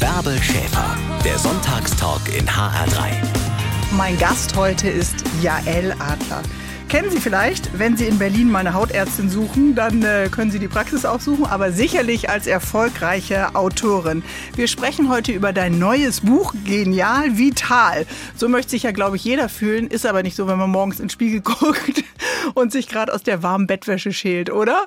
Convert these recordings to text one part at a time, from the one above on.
Bärbel Schäfer, der Sonntagstalk in HR3. Mein Gast heute ist Jael Adler. Kennen Sie vielleicht, wenn Sie in Berlin mal eine Hautärztin suchen, dann äh, können Sie die Praxis aufsuchen, aber sicherlich als erfolgreiche Autorin. Wir sprechen heute über dein neues Buch, Genial Vital. So möchte sich ja, glaube ich, jeder fühlen, ist aber nicht so, wenn man morgens in den Spiegel guckt und sich gerade aus der warmen Bettwäsche schält, oder?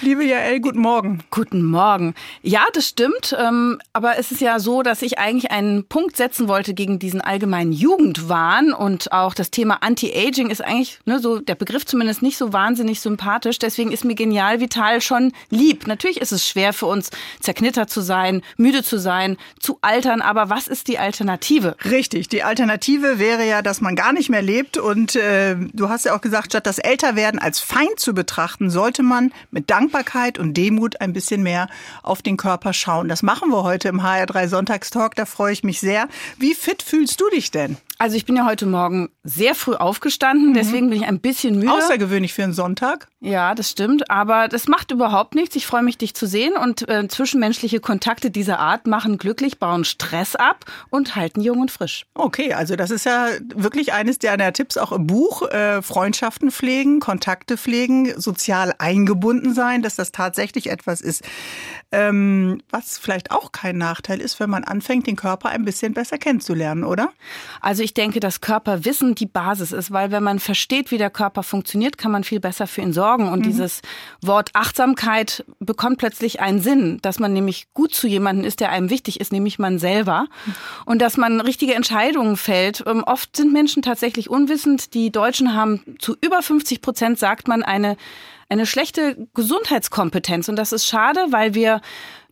Liebe Jael, guten Morgen. Guten Morgen. Ja, das stimmt. Ähm, aber es ist ja so, dass ich eigentlich einen Punkt setzen wollte gegen diesen allgemeinen Jugendwahn und auch das Thema Anti-Aging ist eigentlich ne, so der Begriff zumindest nicht so wahnsinnig sympathisch. Deswegen ist mir genial vital schon lieb. Natürlich ist es schwer für uns, zerknittert zu sein, müde zu sein, zu altern. Aber was ist die Alternative? Richtig. Die Alternative wäre ja, dass man gar nicht mehr lebt. Und äh, du hast ja auch gesagt, statt das Älterwerden als Feind zu betrachten, sollte man mit Dankbarkeit und Demut ein bisschen mehr auf den Körper schauen. Das machen wir heute im HR3 Sonntagstalk. Da freue ich mich sehr. Wie fit fühlst du dich denn? Also ich bin ja heute Morgen sehr früh aufgestanden, mhm. deswegen bin ich ein bisschen müde. Außergewöhnlich für einen Sonntag. Ja, das stimmt, aber das macht überhaupt nichts. Ich freue mich, dich zu sehen und äh, zwischenmenschliche Kontakte dieser Art machen glücklich, bauen Stress ab und halten jung und frisch. Okay, also das ist ja wirklich eines deiner Tipps auch im Buch. Äh, Freundschaften pflegen, Kontakte pflegen, sozial eingebunden sein, dass das tatsächlich etwas ist, ähm, was vielleicht auch kein Nachteil ist, wenn man anfängt, den Körper ein bisschen besser kennenzulernen, oder? Also ich denke, dass Körperwissen die Basis ist, weil wenn man versteht, wie der Körper funktioniert, kann man viel besser für ihn sorgen. Und mhm. dieses Wort Achtsamkeit bekommt plötzlich einen Sinn, dass man nämlich gut zu jemandem ist, der einem wichtig ist, nämlich man selber. Und dass man richtige Entscheidungen fällt. Ähm, oft sind Menschen tatsächlich unwissend. Die Deutschen haben zu über 50 Prozent, sagt man, eine, eine schlechte Gesundheitskompetenz. Und das ist schade, weil wir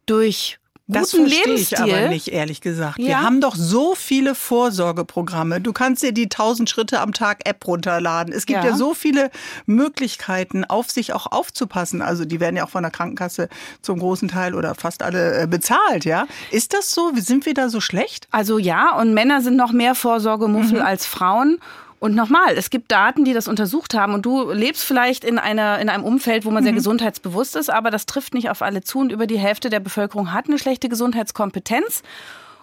durch das verstehe ich aber nicht, ehrlich gesagt. Ja. Wir haben doch so viele Vorsorgeprogramme. Du kannst dir die 1000 Schritte am Tag App runterladen. Es gibt ja. ja so viele Möglichkeiten, auf sich auch aufzupassen. Also die werden ja auch von der Krankenkasse zum großen Teil oder fast alle äh, bezahlt, ja? Ist das so? Sind wir da so schlecht? Also ja, und Männer sind noch mehr Vorsorgemuffel mhm. als Frauen. Und nochmal, es gibt Daten, die das untersucht haben und du lebst vielleicht in, einer, in einem Umfeld, wo man mhm. sehr gesundheitsbewusst ist, aber das trifft nicht auf alle zu und über die Hälfte der Bevölkerung hat eine schlechte Gesundheitskompetenz.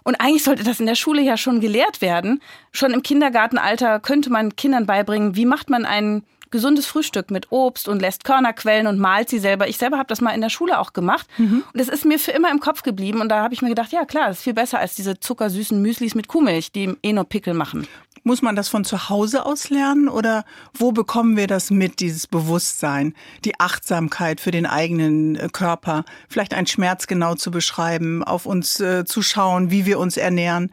Und eigentlich sollte das in der Schule ja schon gelehrt werden. Schon im Kindergartenalter könnte man Kindern beibringen, wie macht man ein gesundes Frühstück mit Obst und lässt Körner quellen und malt sie selber. Ich selber habe das mal in der Schule auch gemacht mhm. und das ist mir für immer im Kopf geblieben und da habe ich mir gedacht, ja klar, das ist viel besser als diese zuckersüßen Müslis mit Kuhmilch, die eh nur Pickel machen. Muss man das von zu Hause aus lernen oder wo bekommen wir das mit, dieses Bewusstsein, die Achtsamkeit für den eigenen äh, Körper, vielleicht einen Schmerz genau zu beschreiben, auf uns äh, zu schauen, wie wir uns ernähren?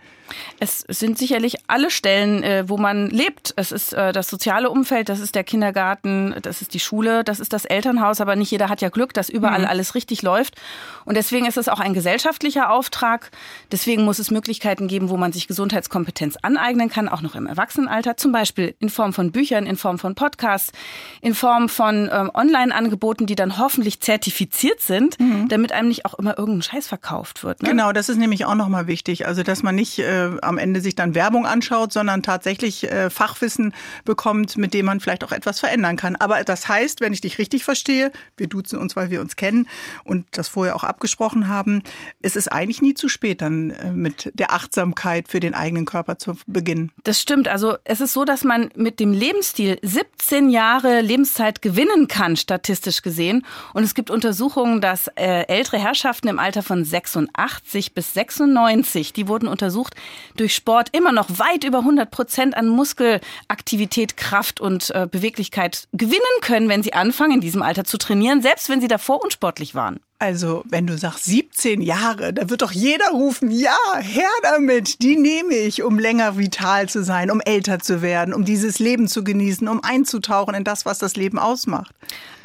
Es sind sicherlich alle Stellen, äh, wo man lebt. Es ist äh, das soziale Umfeld, das ist der Kindergarten, das ist die Schule, das ist das Elternhaus, aber nicht jeder hat ja Glück, dass überall mhm. alles richtig läuft. Und deswegen ist es auch ein gesellschaftlicher Auftrag. Deswegen muss es Möglichkeiten geben, wo man sich Gesundheitskompetenz aneignen kann, auch noch im Erwachsenenalter, zum Beispiel in Form von Büchern, in Form von Podcasts, in Form von ähm, Online-Angeboten, die dann hoffentlich zertifiziert sind, mhm. damit einem nicht auch immer irgendein Scheiß verkauft wird. Ne? Genau, das ist nämlich auch nochmal wichtig. Also, dass man nicht äh, äh, am Ende sich dann Werbung anschaut, sondern tatsächlich äh, Fachwissen bekommt, mit dem man vielleicht auch etwas verändern kann. Aber das heißt, wenn ich dich richtig verstehe, wir duzen uns, weil wir uns kennen und das vorher auch abgesprochen haben, es ist eigentlich nie zu spät, dann äh, mit der Achtsamkeit für den eigenen Körper zu beginnen. Das stimmt. Also es ist so, dass man mit dem Lebensstil 17 Jahre Lebenszeit gewinnen kann, statistisch gesehen. Und es gibt Untersuchungen, dass äh, ältere Herrschaften im Alter von 86 bis 96, die wurden untersucht, durch Sport immer noch weit über 100 Prozent an Muskelaktivität, Kraft und äh, Beweglichkeit gewinnen können, wenn sie anfangen, in diesem Alter zu trainieren, selbst wenn sie davor unsportlich waren. Also, wenn du sagst 17 Jahre, da wird doch jeder rufen, ja, her damit, die nehme ich, um länger vital zu sein, um älter zu werden, um dieses Leben zu genießen, um einzutauchen in das, was das Leben ausmacht.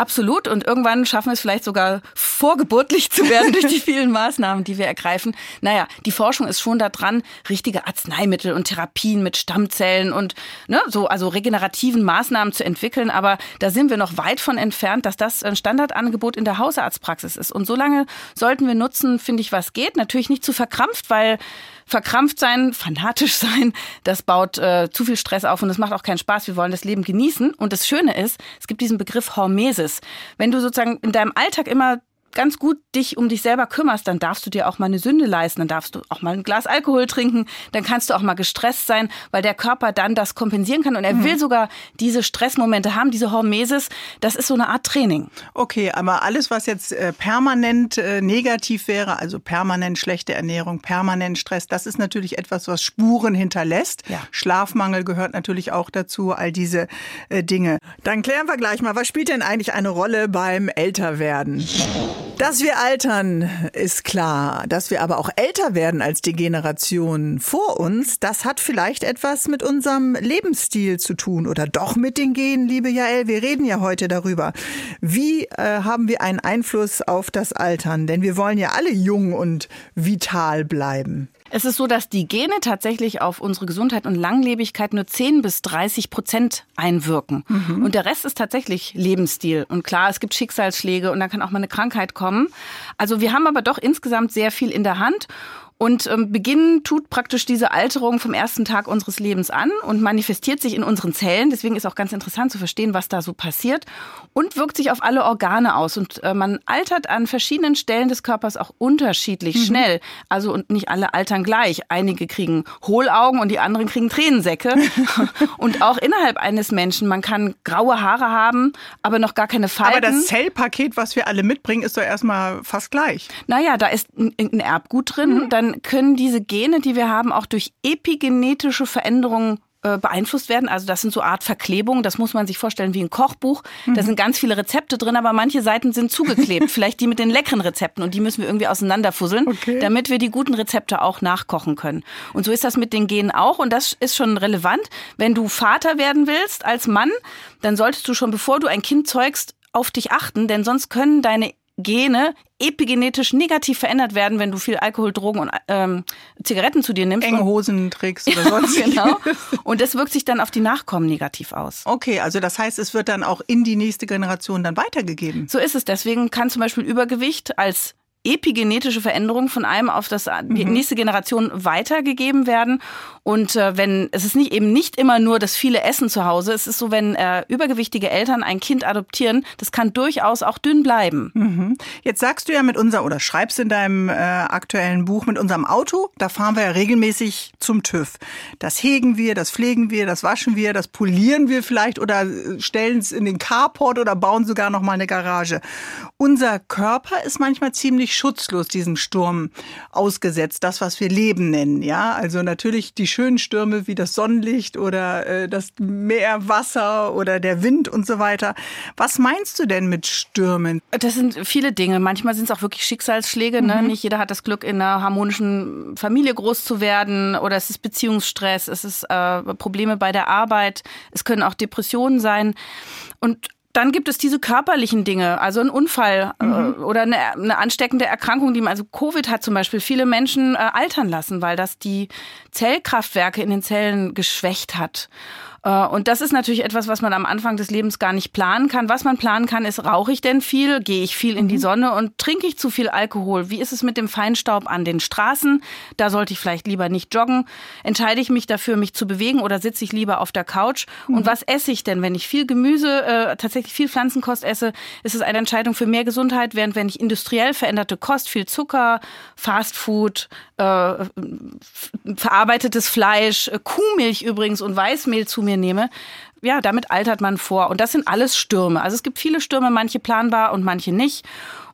Absolut. Und irgendwann schaffen wir es vielleicht sogar vorgeburtlich zu werden durch die vielen Maßnahmen, die wir ergreifen. Naja, die Forschung ist schon daran, richtige Arzneimittel und Therapien mit Stammzellen und ne, so, also regenerativen Maßnahmen zu entwickeln. Aber da sind wir noch weit von entfernt, dass das ein Standardangebot in der Hausarztpraxis ist. So lange sollten wir nutzen, finde ich, was geht. Natürlich nicht zu verkrampft, weil verkrampft sein, fanatisch sein, das baut äh, zu viel Stress auf und das macht auch keinen Spaß. Wir wollen das Leben genießen. Und das Schöne ist, es gibt diesen Begriff Hormesis. Wenn du sozusagen in deinem Alltag immer ganz gut dich um dich selber kümmerst, dann darfst du dir auch mal eine Sünde leisten, dann darfst du auch mal ein Glas Alkohol trinken, dann kannst du auch mal gestresst sein, weil der Körper dann das kompensieren kann und er mhm. will sogar diese Stressmomente haben, diese Hormesis, das ist so eine Art Training. Okay, aber alles, was jetzt äh, permanent äh, negativ wäre, also permanent schlechte Ernährung, permanent Stress, das ist natürlich etwas, was Spuren hinterlässt. Ja. Schlafmangel gehört natürlich auch dazu, all diese äh, Dinge. Dann klären wir gleich mal, was spielt denn eigentlich eine Rolle beim Älterwerden? Dass wir altern, ist klar. Dass wir aber auch älter werden als die Generation vor uns, das hat vielleicht etwas mit unserem Lebensstil zu tun oder doch mit den Genen, liebe Jael. Wir reden ja heute darüber. Wie äh, haben wir einen Einfluss auf das Altern? Denn wir wollen ja alle jung und vital bleiben. Es ist so, dass die Gene tatsächlich auf unsere Gesundheit und Langlebigkeit nur 10 bis 30 Prozent einwirken. Mhm. Und der Rest ist tatsächlich Lebensstil. Und klar, es gibt Schicksalsschläge und da kann auch mal eine Krankheit kommen. Also wir haben aber doch insgesamt sehr viel in der Hand. Und ähm, beginnen tut praktisch diese Alterung vom ersten Tag unseres Lebens an und manifestiert sich in unseren Zellen. Deswegen ist auch ganz interessant zu verstehen, was da so passiert und wirkt sich auf alle Organe aus. Und äh, man altert an verschiedenen Stellen des Körpers auch unterschiedlich mhm. schnell. Also und nicht alle altern gleich. Einige kriegen Hohlaugen und die anderen kriegen Tränensäcke. und auch innerhalb eines Menschen, man kann graue Haare haben, aber noch gar keine Falten. Aber das Zellpaket, was wir alle mitbringen, ist doch erstmal fast gleich. Naja, da ist ein, Erbgut drin. Mhm. Dann können diese Gene, die wir haben, auch durch epigenetische Veränderungen äh, beeinflusst werden. Also das sind so Art Verklebungen. Das muss man sich vorstellen wie ein Kochbuch. Mhm. Da sind ganz viele Rezepte drin, aber manche Seiten sind zugeklebt. Vielleicht die mit den leckeren Rezepten und die müssen wir irgendwie auseinanderfusseln, okay. damit wir die guten Rezepte auch nachkochen können. Und so ist das mit den Genen auch und das ist schon relevant. Wenn du Vater werden willst als Mann, dann solltest du schon bevor du ein Kind zeugst, auf dich achten, denn sonst können deine Gene epigenetisch negativ verändert werden, wenn du viel Alkohol, Drogen und ähm, Zigaretten zu dir nimmst. Enge Hosen trägst oder sonst. genau. Und das wirkt sich dann auf die Nachkommen negativ aus. Okay, also das heißt, es wird dann auch in die nächste Generation dann weitergegeben. So ist es. Deswegen kann zum Beispiel Übergewicht als epigenetische Veränderung von einem auf das die mhm. nächste Generation weitergegeben werden. Und äh, wenn es ist nicht eben nicht immer nur das viele Essen zu Hause. Es ist so, wenn äh, übergewichtige Eltern ein Kind adoptieren, das kann durchaus auch dünn bleiben. Mhm. Jetzt sagst du ja mit unser oder schreibst in deinem äh, aktuellen Buch mit unserem Auto, da fahren wir ja regelmäßig zum TÜV. Das hegen wir, das pflegen wir, das waschen wir, das polieren wir vielleicht oder äh, stellen es in den Carport oder bauen sogar noch mal eine Garage. Unser Körper ist manchmal ziemlich völlig schutzlos diesem Sturm ausgesetzt, das, was wir Leben nennen. Ja, also natürlich die schönen Stürme wie das Sonnenlicht oder äh, das Meerwasser oder der Wind und so weiter. Was meinst du denn mit Stürmen? Das sind viele Dinge. Manchmal sind es auch wirklich Schicksalsschläge. Ne? Mhm. Nicht jeder hat das Glück, in einer harmonischen Familie groß zu werden oder es ist Beziehungsstress, es ist äh, Probleme bei der Arbeit, es können auch Depressionen sein. Und dann gibt es diese körperlichen Dinge, also ein Unfall äh, mhm. äh, oder eine, eine, ansteckende Erkrankung, die man, also Covid hat zum Beispiel viele Menschen äh, altern lassen, weil das die Zellkraftwerke in den Zellen geschwächt hat. Äh, und das ist natürlich etwas, was man am Anfang des Lebens gar nicht planen kann. Was man planen kann, ist, rauche ich denn viel? Gehe ich viel in die mhm. Sonne und trinke ich zu viel Alkohol? Wie ist es mit dem Feinstaub an den Straßen? Da sollte ich vielleicht lieber nicht joggen. Entscheide ich mich dafür, mich zu bewegen oder sitze ich lieber auf der Couch? Und mhm. was esse ich denn? Wenn ich viel Gemüse, äh, tatsächlich viel Pflanzenkost esse, ist es eine Entscheidung für mehr Gesundheit, während wenn ich industriell veränderte Kost, viel Zucker, Fastfood, äh, verarbeitetes Fleisch, äh, Kuhmilch übrigens und Weißmehl zu mir mir nehme, ja, damit altert man vor. Und das sind alles Stürme. Also es gibt viele Stürme, manche planbar und manche nicht.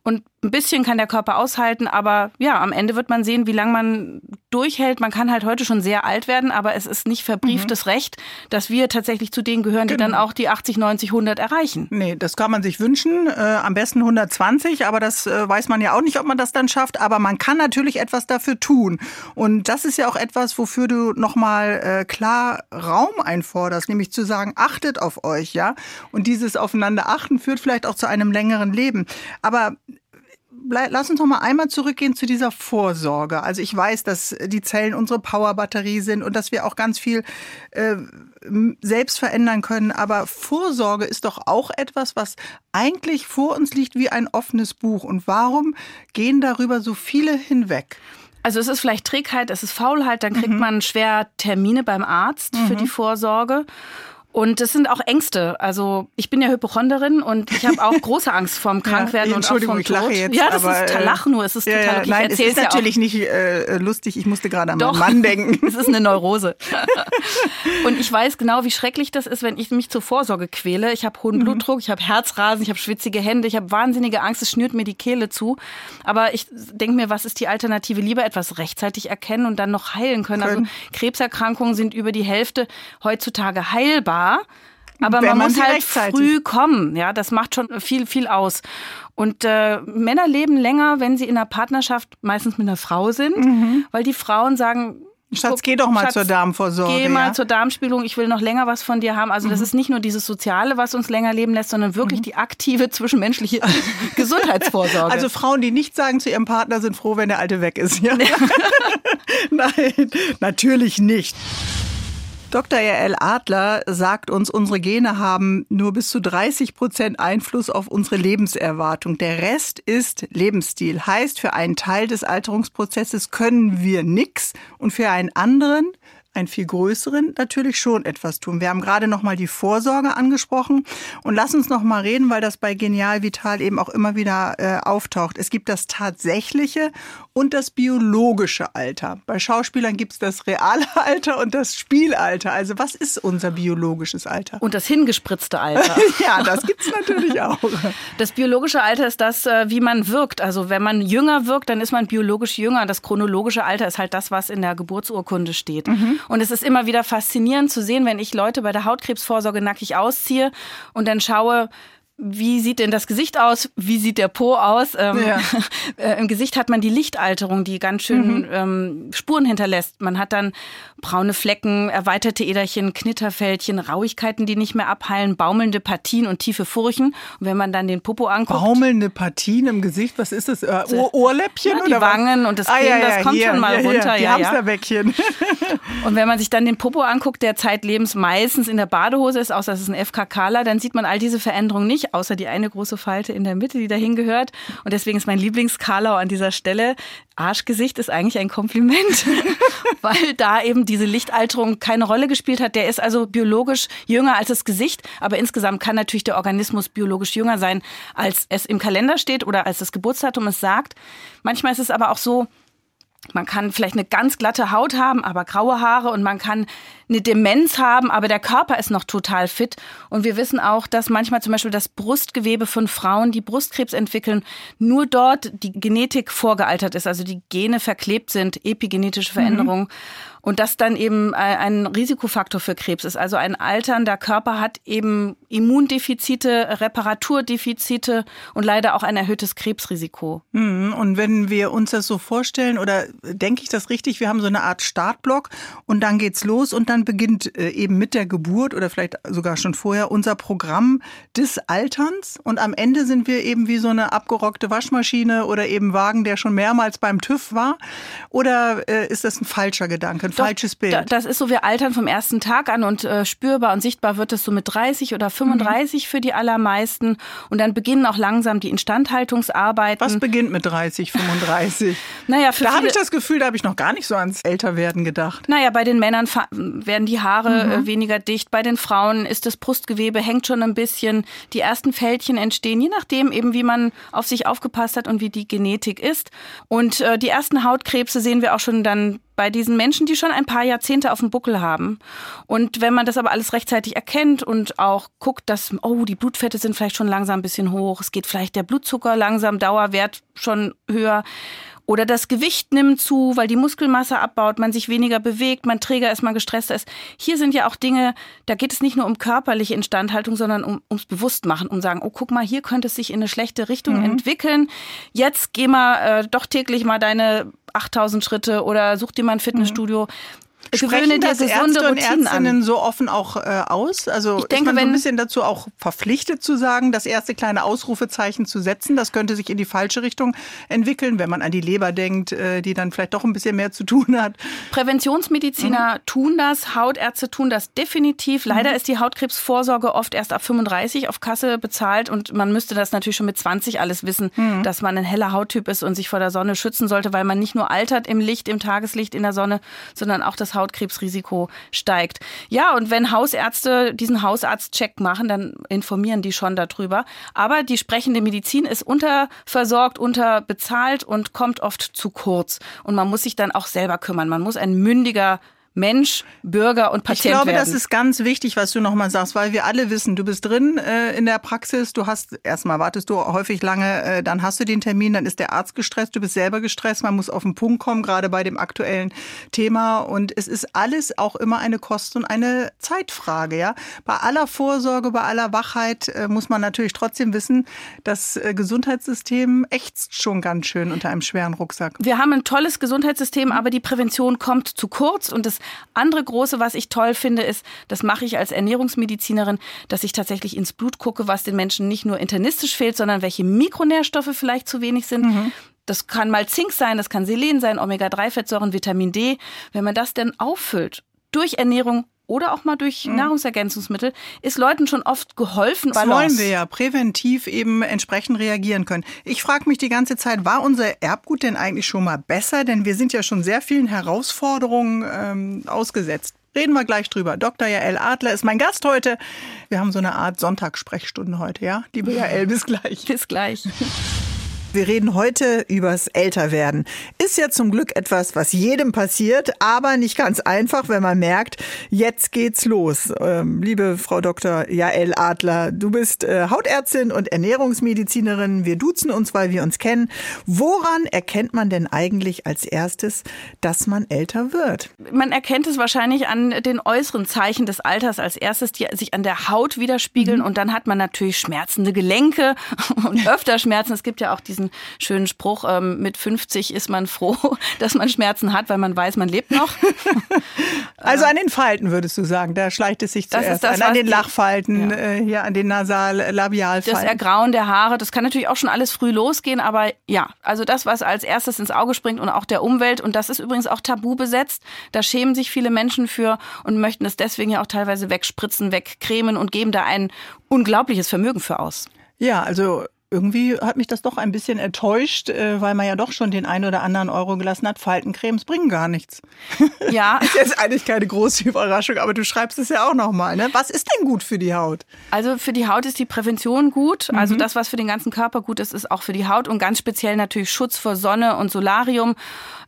Und ein bisschen kann der Körper aushalten, aber ja, am Ende wird man sehen, wie lange man durchhält. Man kann halt heute schon sehr alt werden, aber es ist nicht verbrieftes mhm. Recht, dass wir tatsächlich zu denen gehören, die genau. dann auch die 80, 90, 100 erreichen. Nee, das kann man sich wünschen. Äh, am besten 120, aber das äh, weiß man ja auch nicht, ob man das dann schafft. Aber man kann natürlich etwas dafür tun. Und das ist ja auch etwas, wofür du nochmal äh, klar Raum einforderst, nämlich zu sagen, achtet auf euch, ja. Und dieses Aufeinander achten führt vielleicht auch zu einem längeren Leben. Aber lass uns noch mal einmal zurückgehen zu dieser Vorsorge. Also ich weiß, dass die Zellen unsere Powerbatterie sind und dass wir auch ganz viel äh, selbst verändern können. Aber Vorsorge ist doch auch etwas, was eigentlich vor uns liegt wie ein offenes Buch. Und warum gehen darüber so viele hinweg? Also es ist vielleicht Trägheit, es ist Faulheit, dann kriegt mhm. man schwer Termine beim Arzt mhm. für die Vorsorge. Und es sind auch Ängste. Also ich bin ja Hypochonderin und ich habe auch große Angst vorm Krankwerden ja, und auch vom ich lache Tod. Jetzt, ja, das aber, ist Lach nur. Es ist ja, total ja, okay. Nein, es ist natürlich nicht äh, lustig. Ich musste gerade an Doch. meinen Mann denken. es ist eine Neurose. und ich weiß genau, wie schrecklich das ist, wenn ich mich zur Vorsorge quäle. Ich habe hohen Mhm. Blutdruck, ich habe Herzrasen, ich habe schwitzige Hände, ich habe wahnsinnige Angst, es schnürt mir die Kehle zu. Aber ich denke mir, was ist die Alternative? Lieber etwas rechtzeitig erkennen und dann noch heilen können. Also Können. Krebserkrankungen sind über die Hälfte heutzutage heilbar. Aber Wenn man, muss halt früh kommen. Ja, das macht schon viel, viel aus. Und äh, Männer leben länger, wenn sie in einer Partnerschaft meistens mit einer Frau sind, weil die Frauen sagen, Mhm. Schatz, geh doch mal Schatz, zur Darmvorsorge. Geh mal ja? zur Darmspiegelung, ich will noch länger was von dir haben. Also das ist nicht nur dieses Soziale, was uns länger leben lässt, sondern wirklich die aktive zwischenmenschliche Gesundheitsvorsorge. Also Frauen, die nicht sagen zu ihrem Partner, sind froh, wenn der Alte weg ist. Ja? Nein, natürlich nicht. Dr. R.L. Adler sagt uns, unsere Gene haben nur bis zu 30 Prozent Einfluss auf unsere Lebenserwartung. Der Rest ist Lebensstil. Heißt, für einen Teil des Alterungsprozesses können wir nix und für einen anderen einen viel größeren natürlich schon etwas tun. Wir haben gerade noch mal die Vorsorge angesprochen und lass uns noch mal reden, weil das bei Genial Vital eben auch immer wieder äh, auftaucht. Es gibt das tatsächliche und das biologische Alter. Bei Schauspielern gibt es das reale Alter und das Spielalter. Also was ist unser biologisches Alter? und das hingespritzte Alter. ja, das gibt's natürlich auch. Das biologische Alter ist das, äh, wie man wirkt. Also wenn man jünger wirkt, dann ist man biologisch jünger. Das chronologische Alter ist halt das, was in der Geburtsurkunde steht. Und es ist immer wieder faszinierend zu sehen, wenn ich Leute bei der Hautkrebsvorsorge nackig ausziehe und dann schaue, wie sieht denn das Gesicht aus? Wie sieht der Po aus? Ähm, Ja. äh, Im Gesicht hat man die Lichtalterung, die ganz schön Mhm. ähm, Spuren hinterlässt. Man hat dann braune Flecken, erweiterte Äderchen, Knitterfältchen, Rauigkeiten, die nicht mehr abheilen, baumelnde Partien und tiefe Furchen. Und wenn man dann den Popo anguckt, Baumelnde Partien im Gesicht, was ist das? Äh, Ohr Ohrläppchen Ja, die oder was? Wangen und das ah, Kinn, ja, ja, das kommt schon mal runter, die ja. Hamsterbäckchen. Und wenn man sich dann den Popo anguckt, der zeitlebens meistens in der Badehose ist, außer es ist ein FKKler, dann sieht man all diese Veränderungen nicht, außer die eine große Falte in der Mitte, die dahin gehört. Und deswegen ist mein Lieblingskarlau an dieser Stelle, Arschgesicht ist eigentlich ein Kompliment, weil da eben diese Lichtalterung keine Rolle gespielt hat. Der ist also biologisch jünger als das Gesicht, aber insgesamt kann natürlich der Organismus biologisch jünger sein, als es im Kalender steht oder als das Geburtsdatum es sagt. Manchmal ist es aber auch so, man kann vielleicht eine ganz glatte Haut haben, aber graue Haare und man kann eine Demenz haben, aber der Körper ist noch total fit. Und wir wissen auch, dass manchmal zum Beispiel das Brustgewebe von Frauen, die Brustkrebs entwickeln, nur dort die Genetik vorgealtert ist, also die Gene verklebt sind, epigenetische Veränderungen. Und das dann eben äh, ein Risikofaktor für Krebs ist. Also ein alternder Körper hat eben Immundefizite, Reparaturdefizite und leider auch ein erhöhtes Krebsrisiko. Mhm, Und wenn wir uns das so vorstellen, oder denke ich das richtig, wir haben so eine Art Startblock und dann geht's los und dann beginnt äh, eben mit der Geburt oder vielleicht sogar schon vorher unser Programm des Alterns und am Ende sind wir eben wie so eine abgerockte Waschmaschine oder eben Wagen, der schon mehrmals beim TÜV war. Oder äh, ist das ein falscher Gedanke, ein Doch, falsches Bild? Da, das ist so, wir altern vom ersten Tag an und äh, spürbar und sichtbar wird es so mit 30 oder 35 Mhm. für die allermeisten. Und dann beginnen auch langsam die Instandhaltungsarbeiten. Was beginnt mit 30, 35? naja, Da habe ich das Gefühl, da habe ich noch gar nicht so ans Älterwerden gedacht. naja, bei den Männern werden die Haare Mhm. äh, weniger dicht. Bei den Frauen ist das Brustgewebe, hängt schon ein bisschen. Die ersten Fältchen entstehen, je nachdem eben, wie man auf sich aufgepasst hat und wie die Genetik ist. Und äh, die ersten Hautkrebse sehen wir auch schon dann bei diesen Menschen, die schon ein paar Jahrzehnte auf dem Buckel haben. Und wenn man das aber alles rechtzeitig erkennt und auch guckt, dass, oh, die Blutfette sind vielleicht schon langsam ein bisschen hoch, es geht vielleicht der Blutzucker langsam, Dauerwert schon höher. Oder das Gewicht nimmt zu, weil die Muskelmasse abbaut, man sich weniger bewegt, man träger ist, man gestresster ist. Hier sind ja auch Dinge, da geht es nicht nur um körperliche Instandhaltung, sondern um, ums Bewusstmachen, um sagen, oh, guck mal, hier könnte es sich in eine schlechte Richtung entwickeln. Jetzt geh mal äh, doch täglich mal deine 8000 Schritte oder such dir mal ein Fitnessstudio. Gewöhne Sprechen dir das gesunde Ärzte und Routinen Ärztinnen an. so offen auch äh, aus? Also Ich denke, ist man so ein bisschen dazu auch verpflichtet zu sagen, das erste kleine Ausrufezeichen zu setzen. Das könnte sich in die falsche Richtung entwickeln, wenn man an die Leber denkt, äh, die dann vielleicht doch ein bisschen mehr zu tun hat. Präventionsmediziner Mhm. tun das, Hautärzte tun das definitiv. Leider ist die Hautkrebsvorsorge oft erst ab 35 auf Kasse bezahlt und man müsste das natürlich schon mit 20 alles wissen, Mhm. dass man ein heller Hauttyp ist und sich vor der Sonne schützen sollte, weil man nicht nur altert im Licht, im Tageslicht, in der Sonne, sondern auch das das Hautkrebsrisiko steigt. Ja, und wenn Hausärzte diesen Hausarztcheck machen, dann informieren die schon darüber. Aber die sprechende Medizin ist unterversorgt, unterbezahlt und kommt oft zu kurz. Und man muss sich dann auch selber kümmern. Man muss ein mündiger Mensch, Bürger und Patient Ich glaube, werden. das ist ganz wichtig, was du nochmal sagst, weil wir alle wissen, du bist drin äh, in der Praxis, du hast, erstmal wartest du häufig lange, äh, dann hast du den Termin, dann ist der Arzt gestresst, du bist selber gestresst, man muss auf den Punkt kommen, gerade bei dem aktuellen Thema und es ist alles auch immer eine Kosten- und eine Zeitfrage, ja. Bei aller Vorsorge, bei aller Wachheit äh, muss man natürlich trotzdem wissen, das äh, Gesundheitssystem ächzt schon ganz schön unter einem schweren Rucksack. Wir haben ein tolles Gesundheitssystem, aber die Prävention kommt zu kurz und das andere große, was ich toll finde, ist, das mache ich als Ernährungsmedizinerin, dass ich tatsächlich ins Blut gucke, was den Menschen nicht nur internistisch fehlt, sondern welche Mikronährstoffe vielleicht zu wenig sind. Mhm. Das kann mal Zink sein, das kann Selen sein, Omega-3-Fettsäuren, Vitamin D. Wenn man das denn auffüllt durch Ernährung oder auch mal durch mhm. Nahrungsergänzungsmittel, ist Leuten schon oft geholfen. Das wollen wir ja, präventiv eben entsprechend reagieren können. Ich frage mich die ganze Zeit, war unser Erbgut denn eigentlich schon mal besser? Denn wir sind ja schon sehr vielen Herausforderungen ähm, ausgesetzt. Reden wir gleich drüber. Dr. Jael Adler ist mein Gast heute. Wir haben so eine Art Sonntagssprechstunde heute, ja? Liebe Jael, bis gleich. bis gleich. Wir reden heute übers Älterwerden. Ist ja zum Glück etwas, was jedem passiert, aber nicht ganz einfach, wenn man merkt, jetzt geht's los. Ähm, liebe Frau Dr. Jael Adler, du bist äh, Hautärztin und Ernährungsmedizinerin. Wir duzen uns, weil wir uns kennen. Woran erkennt man denn eigentlich als erstes, dass man älter wird? Man erkennt es wahrscheinlich an den äußeren Zeichen des Alters als erstes, die sich an der Haut widerspiegeln. Mhm. Und dann hat man natürlich schmerzende Gelenke und öfter Schmerzen. Es gibt ja auch diesen schönen Spruch, ähm, mit 50 ist man froh, dass man Schmerzen hat, weil man weiß, man lebt noch. also an den Falten würdest du sagen, da schleicht es sich zuerst das das, an, an den Lachfalten, ja. äh, hier an den Nasal-Labialfalten. Das Ergrauen der Haare, das kann natürlich auch schon alles früh losgehen, aber ja, also das, was als erstes ins Auge springt und auch der Umwelt und das ist übrigens auch tabu besetzt, da schämen sich viele Menschen für und möchten es deswegen ja auch teilweise wegspritzen, wegcremen und geben da ein unglaubliches Vermögen für aus. Ja, also irgendwie hat mich das doch ein bisschen enttäuscht, äh, weil man ja doch schon den einen oder anderen Euro gelassen hat. Faltencremes bringen gar nichts. Ja. ist jetzt eigentlich keine große Überraschung, aber du schreibst es ja auch nochmal. Ne? Was ist denn gut für die Haut? Also für die Haut ist die Prävention gut. Also mhm. das, was für den ganzen Körper gut ist, ist auch für die Haut und ganz speziell natürlich Schutz vor Sonne und Solarium.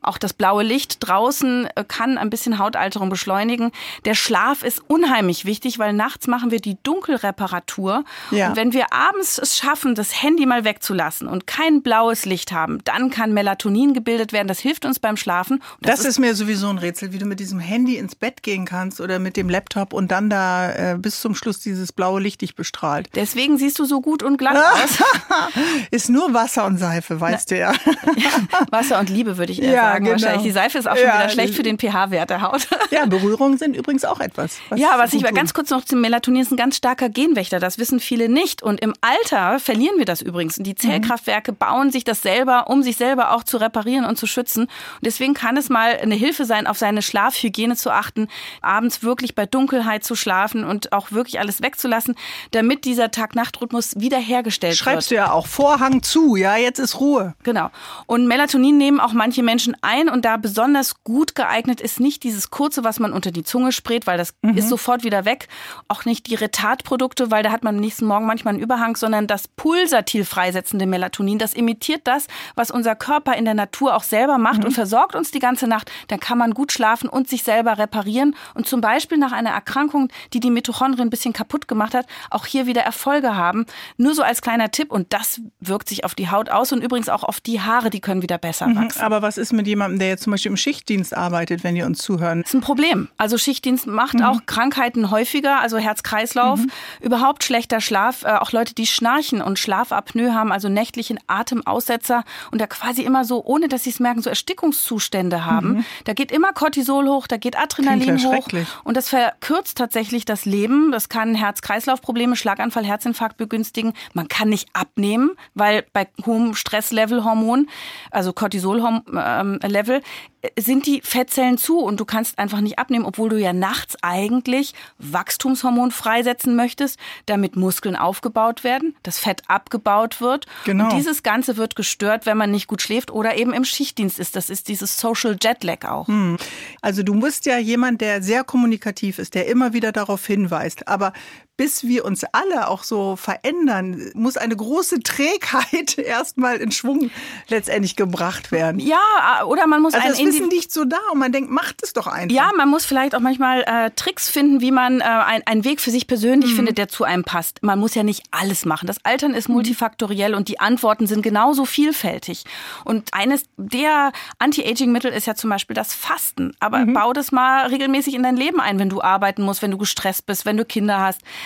Auch das blaue Licht draußen äh, kann ein bisschen Hautalterung beschleunigen. Der Schlaf ist unheimlich wichtig, weil nachts machen wir die Dunkelreparatur. Ja. Und wenn wir abends es schaffen, das Handy mal wegzulassen und kein blaues Licht haben, dann kann Melatonin gebildet werden. Das hilft uns beim Schlafen. Das, das ist, mir sowieso ein Rätsel, wie du mit diesem Handy ins Bett gehen kannst oder mit dem Laptop und dann da äh, bis zum Schluss dieses blaue Licht dich bestrahlt. Deswegen siehst du so gut und glatt aus. ist nur Wasser und Seife, weißt Na, du ja. Wasser und Liebe würde ich eher ja, sagen. Genau. Wahrscheinlich. Die Seife ist auch schon ja, wieder schlecht für den pH-Wert der Haut. Ja, Berührungen sind übrigens auch etwas. Was ja, was ich mal ganz kurz noch zum Melatonin ist ein ganz starker Genwächter. Das wissen viele nicht. Und im Alter verlieren wir das übrigens. Und die Zellkraftwerke bauen sich das selber, um sich selber auch zu reparieren und zu schützen. Und deswegen kann es mal eine Hilfe sein, auf seine Schlafhygiene zu achten, abends wirklich bei Dunkelheit zu schlafen und auch wirklich alles wegzulassen, damit dieser Tag-Nacht-Rhythmus wiederhergestellt Schreibst wird. Schreibst du ja auch Vorhang zu, ja, jetzt ist Ruhe. Genau. Und Melatonin nehmen auch manche Menschen ein und da besonders gut geeignet ist nicht dieses kurze, was man unter die Zunge sprayt, weil das mhm. ist sofort wieder weg. Auch nicht die Retardprodukte, weil da hat man am nächsten Morgen manchmal einen Überhang, sondern das pulsatil freisetzende Melatonin. Das imitiert das, was unser Körper in der Natur auch selber macht mhm. und versorgt uns die ganze Nacht. Dann kann man gut schlafen und sich selber reparieren und zum Beispiel nach einer Erkrankung, die die Mitochondrien ein bisschen kaputt gemacht hat, auch hier wieder Erfolge haben. Nur so als kleiner Tipp und das wirkt sich auf die Haut aus und übrigens auch auf die Haare, die können wieder besser mhm. wachsen. Aber was ist mit jemandem, der jetzt zum Beispiel im Schichtdienst arbeitet, wenn ihr uns zuhören? Das ist ein Problem. Also Schichtdienst macht mhm. auch Krankheiten häufiger, also Herz-Kreislauf, mhm. überhaupt schlechter Schlaf, äh, auch Leute, die schnarchen und Schlafapnoe haben, also nächtlichen Atemaussetzer und da quasi immer so, ohne dass sie es merken, so Erstickungszustände haben. Mhm. Da geht immer Cortisol hoch, da geht Adrenalin hoch und das verkürzt tatsächlich das Leben. Das kann Herz-Kreislauf-Probleme, Schlaganfall, Herzinfarkt begünstigen. Man kann nicht abnehmen, weil bei hohem Stresslevel Hormon, also Cortisol-Level, sind die Fettzellen zu und du kannst einfach nicht abnehmen, obwohl du ja nachts eigentlich Wachstumshormon freisetzen möchtest, damit Muskeln aufgebaut werden, das Fett abgebaut wird. Genau. Und dieses Ganze wird gestört, wenn man nicht gut schläft oder eben im Schichtdienst ist. Das ist dieses Social Jetlag auch. Hm. Also du musst ja jemand, der sehr kommunikativ ist, der immer wieder darauf hinweist. Aber bis wir uns alle auch so verändern, muss eine große Trägheit erstmal in Schwung letztendlich gebracht werden. Ja, oder man muss Also ein das Wissen liegt so da und man denkt, macht es doch einfach. Ja, man muss vielleicht auch manchmal äh, Tricks finden, wie man äh, ein, einen Weg für sich Mhm. persönlich findet, der zu einem passt. Man muss ja nicht alles machen. Das Altern ist multifaktoriell und die Antworten sind genauso vielfältig. Und eines der Anti-Aging-Mittel ist ja zum Beispiel das Fasten. Aber Mhm. bau das mal regelmäßig in dein Leben ein, wenn du arbeiten musst, wenn du gestresst bist, wenn du Kinder hast.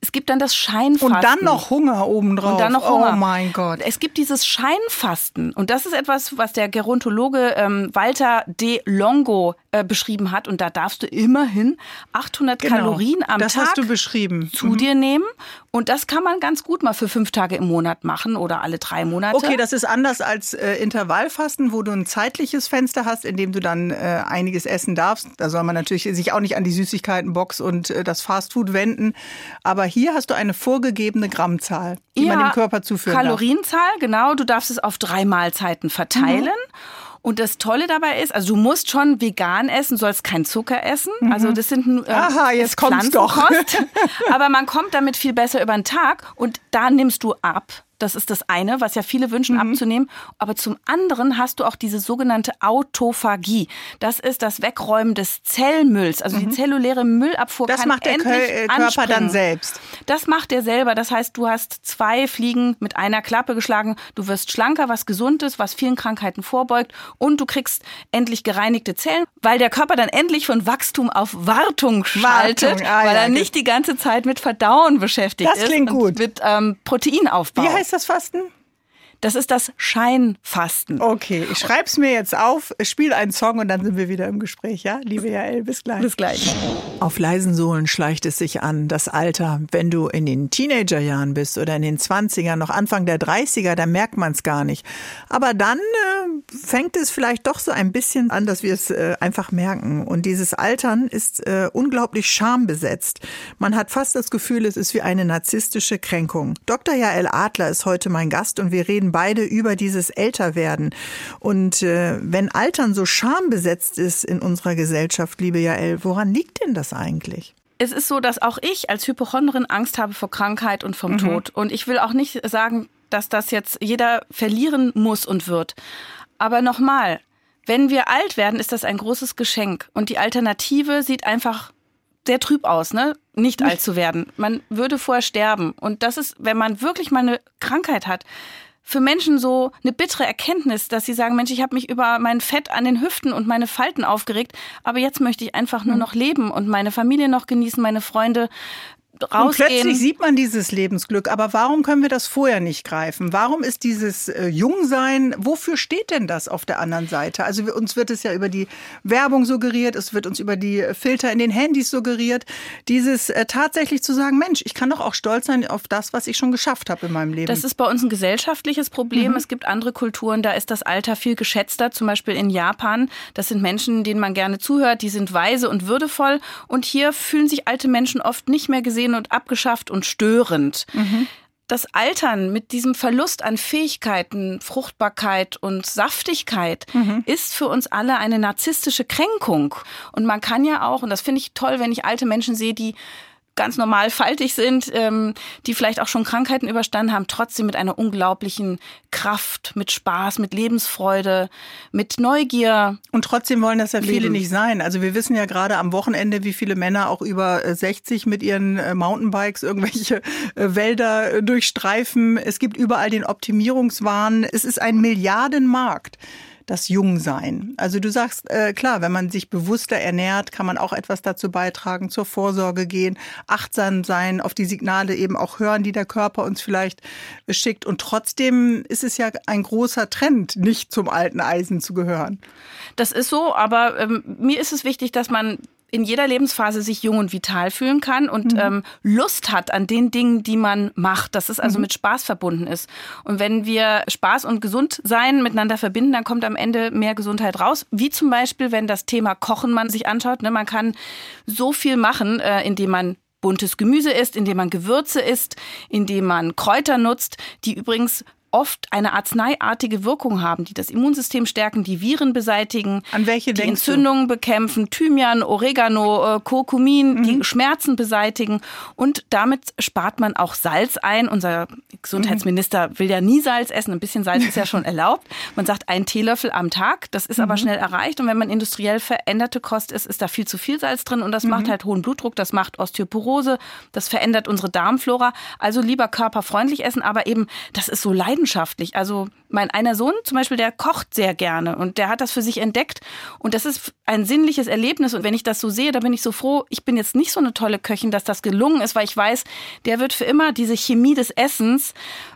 Es gibt dann das Scheinfasten. und dann noch Hunger obendrauf. Und dann noch Hunger. Oh mein Gott. Es gibt dieses Scheinfasten. Und das ist etwas, was der Gerontologe ähm, Walter de Longo äh, beschrieben hat. Und da darfst du immerhin 800 Genau. Kalorien am das Tag zu dir nehmen. Und das kann man ganz gut mal für fünf Tage im Monat machen oder alle drei Monate. Okay, das ist anders als äh, Intervallfasten, wo du ein zeitliches Fenster hast, in dem du dann äh, einiges essen darfst. Da soll man natürlich sich auch nicht an die Süßigkeitenbox und äh, das Fastfood wenden. Aber hier hast du eine vorgegebene Grammzahl, die man dem Körper zuführen Kalorienzahl, genau. Du darfst es auf drei Mahlzeiten verteilen. Mhm. Und das Tolle dabei ist, also du musst schon vegan essen, sollst kein Zucker essen. Also das sind äh, Mhm. Aha, jetzt kommt's doch. Aber man kommt damit viel besser über den Tag und da nimmst du ab. Das ist das eine, was ja viele wünschen Mhm. abzunehmen. Aber zum anderen hast du auch diese sogenannte Autophagie. Das ist das Wegräumen des Zellmülls. Also die zelluläre Müllabfuhr Mhm. Das macht der äh, Körper anspringen. dann selbst. Das macht er selber. Das heißt, du hast zwei Fliegen mit einer Klappe geschlagen. Du wirst schlanker, was gesund ist, was vielen Krankheiten vorbeugt. Und du kriegst endlich gereinigte Zellen, weil der Körper dann endlich von Wachstum auf Wartung schaltet, ah, weil ja, er nicht die ganze Zeit mit Verdauen beschäftigt Das ist. klingt und gut. Mit ähm, Proteinaufbau. Wie heißt das Fasten? Das ist das Scheinfasten. Okay, ich schreib's mir jetzt auf, spiele einen Song und dann sind wir wieder im Gespräch, ja? Liebe Jael, bis gleich. Bis gleich. Auf leisen Sohlen schleicht es sich an, das Alter. Wenn du in den Teenagerjahren bist oder in den 20ern, noch Anfang der 30er, dann merkt man es gar nicht. Aber dann äh, fängt es vielleicht doch so ein bisschen an, dass wir es äh, einfach merken. Und dieses Altern ist äh, unglaublich schambesetzt. Man hat fast das Gefühl, es ist wie eine narzisstische Kränkung. Dr. Jael Adler ist heute mein Gast und wir reden beide über dieses Älterwerden. Und äh, wenn Altern so schambesetzt ist in unserer Gesellschaft, liebe Jael, woran liegt denn das eigentlich? Es ist so, dass auch ich als Hypochondrin Angst habe vor Krankheit und vom Tod. Und ich will auch nicht sagen, dass das jetzt jeder verlieren muss und wird. Aber nochmal, wenn wir alt werden, ist das ein großes Geschenk. Und die Alternative sieht einfach sehr trüb aus, ne? Nicht alt zu werden. Man würde vorher sterben. Und das ist, wenn man wirklich mal eine Krankheit hat, für Menschen so eine bittere Erkenntnis, dass sie sagen, Mensch, ich habe mich über mein Fett an den Hüften und meine Falten aufgeregt, aber jetzt möchte ich einfach nur noch leben und meine Familie noch genießen, meine Freunde Und rausgehen. plötzlich sieht man dieses Lebensglück. Aber warum können wir das vorher nicht greifen? Warum ist dieses äh, Jungsein, wofür steht denn das auf der anderen Seite? Also wir, uns wird es ja über die Werbung suggeriert, es wird uns über die Filter in den Handys suggeriert. Dieses äh, tatsächlich zu sagen, Mensch, ich kann doch auch stolz sein auf das, was ich schon geschafft habe in meinem Leben. Das ist bei uns ein gesellschaftliches Problem. Es gibt andere Kulturen, da ist das Alter viel geschätzter. Zum Beispiel in Japan. Das sind Menschen, denen man gerne zuhört. Die sind weise und würdevoll. Und hier fühlen sich alte Menschen oft nicht mehr gesehen und abgeschafft und störend. Das Altern mit diesem Verlust an Fähigkeiten, Fruchtbarkeit und Saftigkeit ist für uns alle eine narzisstische Kränkung. Und man kann ja auch, und das finde ich toll, wenn ich alte Menschen sehe, die ganz normal faltig sind, ähm, die vielleicht auch schon Krankheiten überstanden haben, trotzdem mit einer unglaublichen Kraft, mit Spaß, mit Lebensfreude, mit Neugier. Und trotzdem wollen das ja viele Leben. nicht sein. Also wir wissen ja gerade am Wochenende, wie viele Männer auch über äh, 60 mit ihren äh, Mountainbikes irgendwelche äh, Wälder äh, durchstreifen. Es gibt überall den Optimierungswahn. Es ist ein Milliardenmarkt. Das Jungsein. Also du sagst, äh, klar, wenn man sich bewusster ernährt, kann man auch etwas dazu beitragen, zur Vorsorge gehen, achtsam sein, auf die Signale eben auch hören, die der Körper uns vielleicht schickt. Und trotzdem ist es ja ein großer Trend, nicht zum alten Eisen zu gehören. Das ist so, aber ähm, mir ist es wichtig, dass man in jeder Lebensphase sich jung und vital fühlen kann und mhm. ähm, Lust hat an den Dingen, die man macht, dass es also mhm. mit Spaß verbunden ist. Und wenn wir Spaß und Gesundsein miteinander verbinden, dann kommt am Ende mehr Gesundheit raus. Wie zum Beispiel, wenn das Thema Kochen man sich anschaut. Ne, man kann so viel machen, äh, indem man buntes Gemüse isst, indem man Gewürze isst, indem man Kräuter nutzt, die übrigens oft eine arzneiartige Wirkung haben, die das Immunsystem stärken, die Viren beseitigen, An welche die Entzündungen du? bekämpfen, Thymian, Oregano, äh, Kurkumin, mhm. die Schmerzen beseitigen und damit spart man auch Salz ein. Unser Gesundheitsminister mhm. will ja nie Salz essen, ein bisschen Salz ist ja schon erlaubt. Man sagt einen Teelöffel am Tag, das ist mhm. aber schnell erreicht und wenn man industriell veränderte Kost isst, ist da viel zu viel Salz drin und das macht mhm. halt hohen Blutdruck, das macht Osteoporose, das verändert unsere Darmflora. Also lieber körperfreundlich essen, aber eben das ist so leid leidenschaftlich. Also mein einer Sohn zum Beispiel, der kocht sehr gerne und der hat das für sich entdeckt und das ist ein sinnliches Erlebnis und wenn ich das so sehe, da bin ich so froh. Ich bin jetzt nicht so eine tolle Köchin, dass das gelungen ist, weil ich weiß, der wird für immer diese Chemie des Essens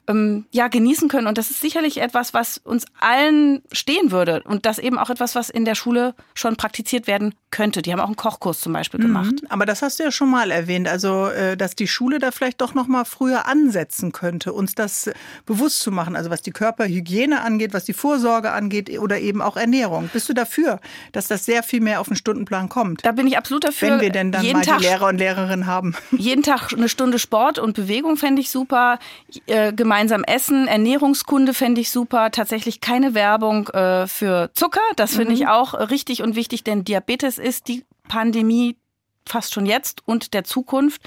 ähm, ja genießen können und das ist sicherlich etwas, was uns allen stehen würde und das eben auch etwas, was in der Schule schon praktiziert werden könnte. Die haben auch einen Kochkurs zum Beispiel mhm. gemacht. Mhm, aber das hast du ja schon mal erwähnt, also äh, dass die Schule da vielleicht doch noch mal früher ansetzen könnte, uns das bewusst zu machen, also was die Körperhygiene angeht, was die Vorsorge angeht oder eben auch Ernährung. Bist du dafür, dass das sehr viel mehr auf den Stundenplan kommt? Da bin ich absolut dafür. Wenn wir denn dann mal Tag, die Lehrer und Lehrerinnen haben. Jeden Tag eine Stunde Sport und Bewegung fände ich super. Äh, gemeinsam essen, Ernährungskunde fände ich super. Tatsächlich keine Werbung äh, für Zucker. Das finde mhm. ich auch richtig und wichtig, denn Diabetes ist die Pandemie fast schon jetzt und der Zukunft.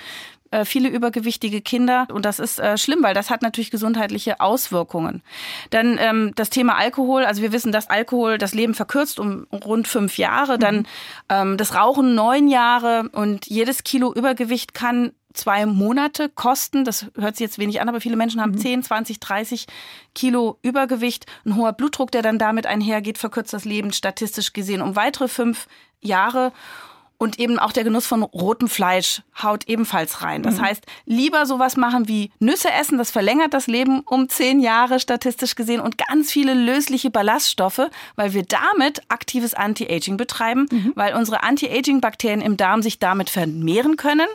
Äh, viele übergewichtige Kinder und das ist äh, schlimm, weil das hat natürlich gesundheitliche Auswirkungen. Dann ähm, das Thema Alkohol, also wir wissen, dass Alkohol das Leben verkürzt um rund fünf Jahre, dann mhm. ähm, das Rauchen neun Jahre und jedes Kilo Übergewicht kann zwei Monate kosten. Das hört sich jetzt wenig an, aber viele Menschen haben mhm. 10, 20, 30 Kilo Übergewicht. Ein hoher Blutdruck, der dann damit einhergeht, verkürzt das Leben statistisch gesehen um weitere fünf Jahre. Und eben auch der Genuss von rotem Fleisch haut ebenfalls rein. Das mhm. heißt, lieber sowas machen wie Nüsse essen, das verlängert das Leben um zehn Jahre statistisch gesehen und ganz viele lösliche Ballaststoffe, weil wir damit aktives Anti-Aging betreiben, mhm. weil unsere Anti-Aging-Bakterien im Darm sich damit vermehren können.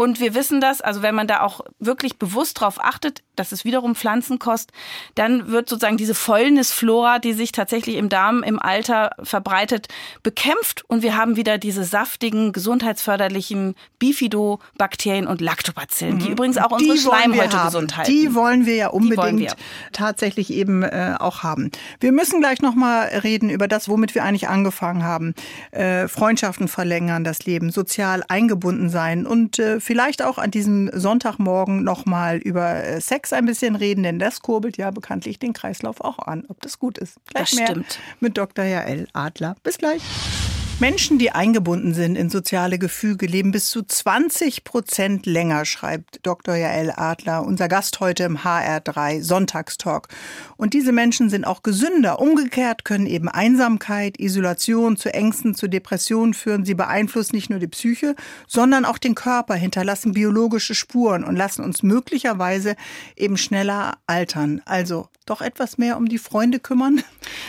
Und wir wissen das, also wenn man da auch wirklich bewusst drauf achtet, das ist wiederum Pflanzenkost, dann wird sozusagen diese Fäulnisflora, die sich tatsächlich im Darm im Alter verbreitet, bekämpft und wir haben wieder diese saftigen, gesundheitsförderlichen Bifidobakterien und Lactobacillen, die mhm. übrigens auch unsere Schleimhäute gesund halten. Die wollen wir ja unbedingt wir. tatsächlich eben äh, auch haben. Wir müssen gleich nochmal reden über das, womit wir eigentlich angefangen haben. Äh, Freundschaften verlängern, das Leben, sozial eingebunden sein und äh, vielleicht auch an diesem Sonntagmorgen nochmal über äh, Sex ein bisschen reden, denn das kurbelt ja bekanntlich den Kreislauf auch an, ob das gut ist. Gleich das mehr stimmt. mit Dr. Jael Adler. Bis gleich. Menschen, die eingebunden sind in soziale Gefüge, leben bis zu 20 Prozent länger, schreibt Dr. Jael Adler, unser Gast heute im HR3 Sonntagstalk. Und diese Menschen sind auch gesünder. Umgekehrt können eben Einsamkeit, Isolation zu Ängsten, zu Depressionen führen. Sie beeinflussen nicht nur die Psyche, sondern auch den Körper, hinterlassen biologische Spuren und lassen uns möglicherweise eben schneller altern. Also doch etwas mehr um die Freunde kümmern?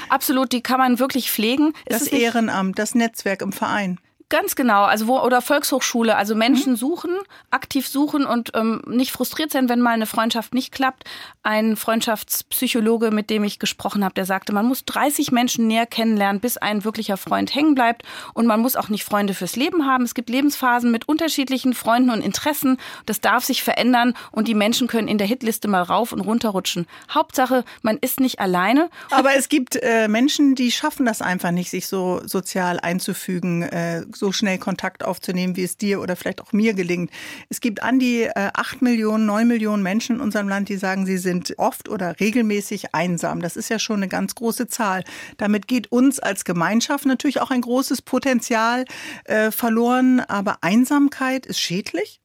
Absolut, die kann man wirklich pflegen. Das Ehrenamt, das Netzwerk im Verein. Ganz genau, also wo oder Volkshochschule, also Menschen mhm. suchen, aktiv suchen und ähm, nicht frustriert sein, wenn mal eine Freundschaft nicht klappt. Ein Freundschaftspsychologe, mit dem ich gesprochen habe, der sagte, man muss 30 Menschen näher kennenlernen, bis ein wirklicher Freund hängen bleibt und man muss auch nicht Freunde fürs Leben haben. Es gibt Lebensphasen mit unterschiedlichen Freunden und Interessen. Das darf sich verändern und die Menschen können in der Hitliste mal rauf und runter rutschen. Hauptsache, man ist nicht alleine. Aber es gibt äh, Menschen, die schaffen das einfach nicht, sich so sozial einzufügen. Äh, so schnell Kontakt aufzunehmen, wie es dir oder vielleicht auch mir gelingt. Es gibt an die äh, acht Millionen, neun Millionen Menschen in unserem Land, die sagen, sie sind oft oder regelmäßig einsam. Das ist ja schon eine ganz große Zahl. Damit geht uns als Gemeinschaft natürlich auch ein großes Potenzial äh, verloren. Aber Einsamkeit ist schädlich?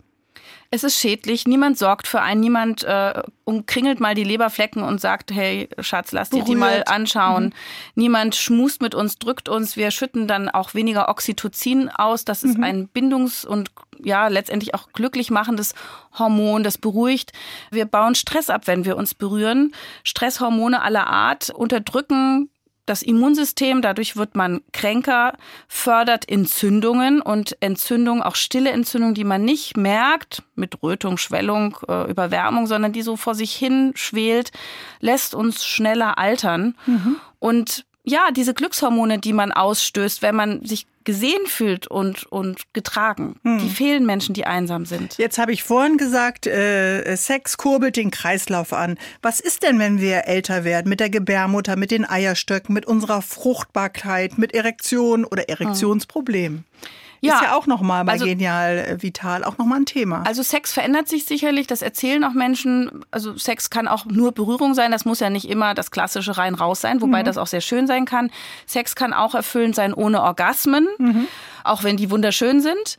Es ist schädlich, niemand sorgt für einen, niemand äh, umkringelt mal die Leberflecken und sagt, hey Schatz, lass dir die mal anschauen. Mhm. Niemand schmust mit uns, drückt uns, wir schütten dann auch weniger Oxytocin aus. Das ist mhm. ein Bindungs- und ja, letztendlich auch glücklich machendes Hormon, das beruhigt. Wir bauen Stress ab, wenn wir uns berühren. Stresshormone aller Art unterdrücken das Immunsystem, dadurch wird man kränker, fördert Entzündungen und Entzündungen, auch stille Entzündungen, die man nicht merkt, mit Rötung, Schwellung, äh, Überwärmung, sondern die so vor sich hin schwelt, lässt uns schneller altern. Mhm. Und ja, diese Glückshormone, die man ausstößt, wenn man sich gesehen fühlt und, und getragen, hm. die fehlen Menschen, die einsam sind. Jetzt habe ich vorhin gesagt, äh, Sex kurbelt den Kreislauf an. Was ist denn, wenn wir älter werden? Mit der Gebärmutter, mit den Eierstöcken, mit unserer Fruchtbarkeit, mit Erektion oder Erektionsproblemen? Hm. Ja, ist ja auch nochmal bei also, Genial äh, Vital auch nochmal ein Thema. Also Sex verändert sich sicherlich, das erzählen auch Menschen. Also Sex kann auch nur Berührung sein, das muss ja nicht immer das klassische rein raus sein, wobei mhm. das auch sehr schön sein kann. Sex kann auch erfüllend sein ohne Orgasmen, mhm. auch wenn die wunderschön sind.